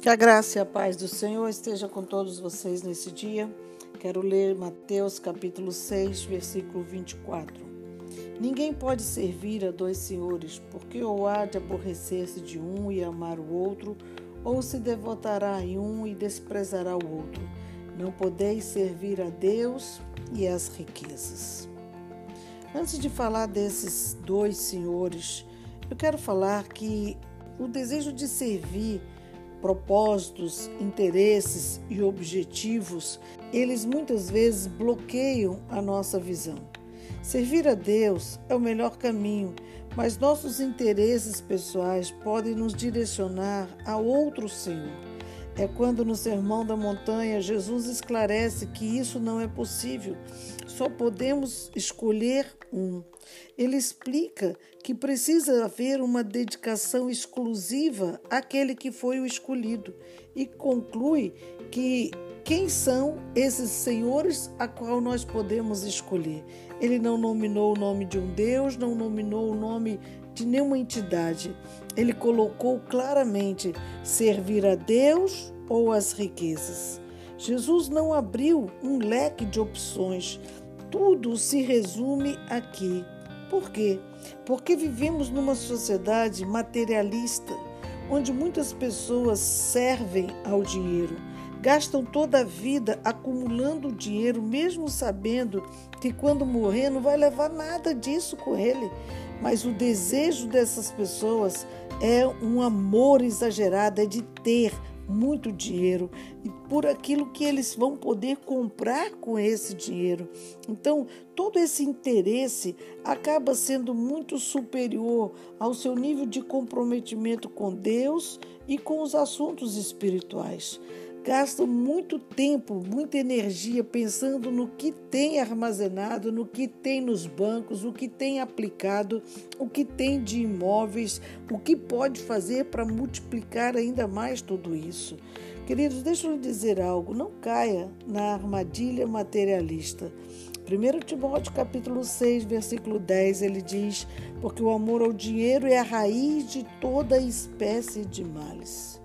Que a graça e a paz do Senhor esteja com todos vocês nesse dia. Quero ler Mateus capítulo 6, versículo 24. Ninguém pode servir a dois senhores, porque ou há de aborrecer-se de um e amar o outro, ou se devotará a um e desprezará o outro. Não podeis servir a Deus e às riquezas. Antes de falar desses dois senhores, eu quero falar que o desejo de servir propósitos, interesses e objetivos, eles muitas vezes bloqueiam a nossa visão. Servir a Deus é o melhor caminho, mas nossos interesses pessoais podem nos direcionar a outro Senhor. É quando no Sermão da Montanha Jesus esclarece que isso não é possível, só podemos escolher um. Ele explica que precisa haver uma dedicação exclusiva àquele que foi o escolhido e conclui que quem são esses senhores a qual nós podemos escolher. Ele não nominou o nome de um Deus, não nominou o nome de nenhuma entidade. Ele colocou claramente servir a Deus ou as riquezas. Jesus não abriu um leque de opções. Tudo se resume aqui. Por quê? Porque vivemos numa sociedade materialista, onde muitas pessoas servem ao dinheiro, gastam toda a vida acumulando dinheiro, mesmo sabendo que quando morrer não vai levar nada disso com ele. Mas o desejo dessas pessoas é um amor exagerado, é de ter muito dinheiro e por aquilo que eles vão poder comprar com esse dinheiro. Então, todo esse interesse acaba sendo muito superior ao seu nível de comprometimento com Deus e com os assuntos espirituais gastam muito tempo, muita energia pensando no que tem armazenado, no que tem nos bancos, o que tem aplicado, o que tem de imóveis, o que pode fazer para multiplicar ainda mais tudo isso. Queridos, deixa eu dizer algo, não caia na armadilha materialista. 1 Timóteo capítulo 6, versículo 10, ele diz: Porque o amor ao dinheiro é a raiz de toda espécie de males.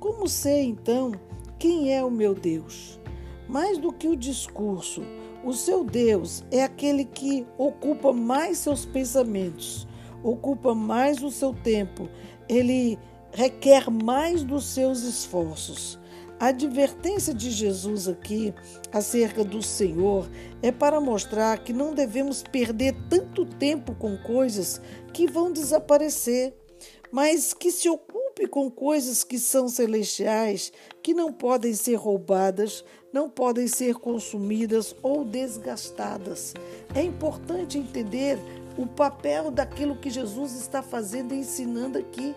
Como sei, então, quem é o meu Deus? Mais do que o discurso, o seu Deus é aquele que ocupa mais seus pensamentos, ocupa mais o seu tempo, ele requer mais dos seus esforços. A advertência de Jesus aqui acerca do Senhor é para mostrar que não devemos perder tanto tempo com coisas que vão desaparecer, mas que se ocupam preocupe com coisas que são celestiais, que não podem ser roubadas, não podem ser consumidas ou desgastadas. É importante entender o papel daquilo que Jesus está fazendo e ensinando aqui.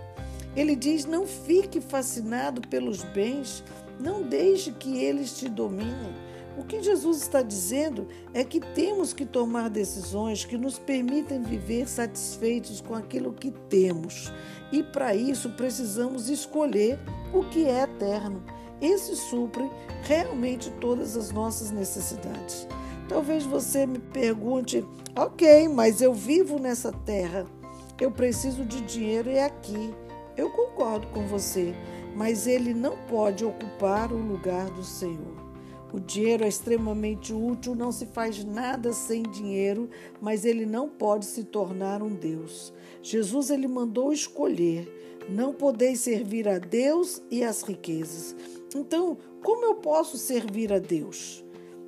Ele diz: não fique fascinado pelos bens, não deixe que eles te dominem. O que Jesus está dizendo é que temos que tomar decisões que nos permitem viver satisfeitos com aquilo que temos. E para isso precisamos escolher o que é eterno. Esse supre realmente todas as nossas necessidades. Talvez você me pergunte: ok, mas eu vivo nessa terra, eu preciso de dinheiro e é aqui. Eu concordo com você, mas ele não pode ocupar o lugar do Senhor. O dinheiro é extremamente útil, não se faz nada sem dinheiro, mas ele não pode se tornar um Deus. Jesus ele mandou escolher: não podeis servir a Deus e às riquezas. Então, como eu posso servir a Deus?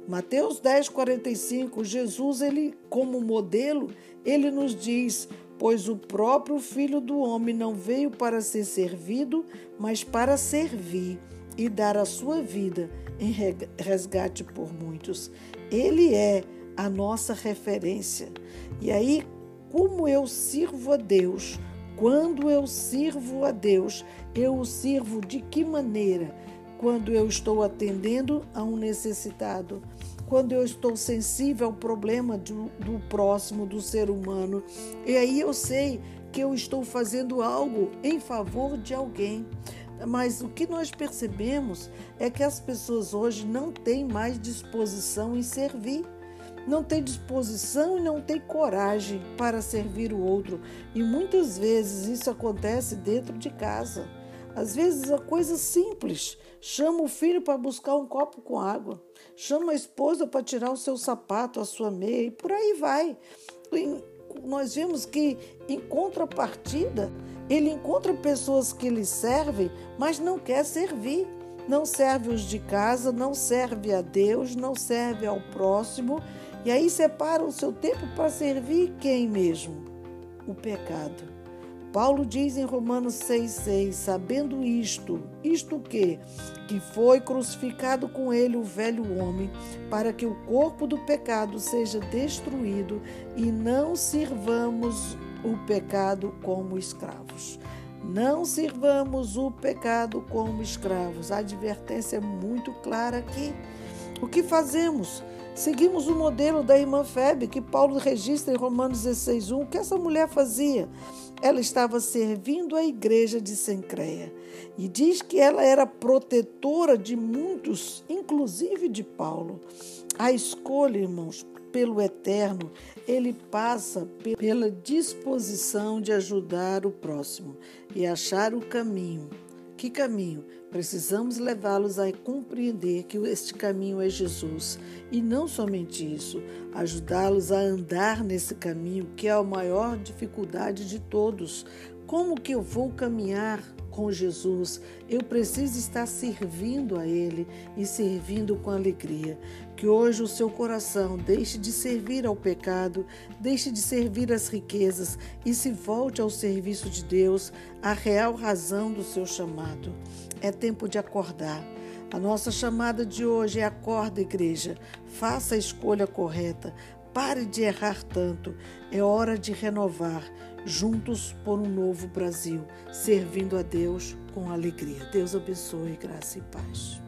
Mateus 10, 45, Jesus, ele, como modelo, ele nos diz: Pois o próprio Filho do Homem não veio para ser servido, mas para servir e dar a sua vida em resgate por muitos. Ele é a nossa referência. E aí, como eu sirvo a Deus, quando eu sirvo a Deus, eu o sirvo de que maneira? Quando eu estou atendendo a um necessitado, quando eu estou sensível ao problema do, do próximo, do ser humano, e aí eu sei que eu estou fazendo algo em favor de alguém. Mas o que nós percebemos é que as pessoas hoje não têm mais disposição em servir. Não tem disposição e não tem coragem para servir o outro. E muitas vezes isso acontece dentro de casa. Às vezes a coisa simples. Chama o filho para buscar um copo com água. Chama a esposa para tirar o seu sapato, a sua meia e por aí vai. Nós vemos que, em contrapartida, ele encontra pessoas que lhe servem, mas não quer servir. Não serve os de casa, não serve a Deus, não serve ao próximo. E aí separa o seu tempo para servir quem mesmo? O pecado. Paulo diz em Romanos 6,6: Sabendo isto, isto que? Que foi crucificado com ele o velho homem, para que o corpo do pecado seja destruído e não sirvamos o pecado como escravos. Não sirvamos o pecado como escravos. A advertência é muito clara aqui. O que fazemos? Seguimos o modelo da irmã Febe, que Paulo registra em Romanos 16:1. O que essa mulher fazia? Ela estava servindo a igreja de Sencreia e diz que ela era protetora de muitos, inclusive de Paulo. A escolha, irmãos, pelo eterno, ele passa pela disposição de ajudar o próximo e achar o caminho. Que caminho? Precisamos levá-los a compreender que este caminho é Jesus e não somente isso, ajudá-los a andar nesse caminho que é a maior dificuldade de todos. Como que eu vou caminhar com Jesus, eu preciso estar servindo a Ele e servindo com alegria. Que hoje o seu coração deixe de servir ao pecado, deixe de servir às riquezas e se volte ao serviço de Deus, a real razão do seu chamado. É tempo de acordar. A nossa chamada de hoje é acorda, igreja. Faça a escolha correta. Pare de errar tanto. É hora de renovar, juntos por um novo Brasil, servindo a Deus com alegria. Deus abençoe, graça e paz.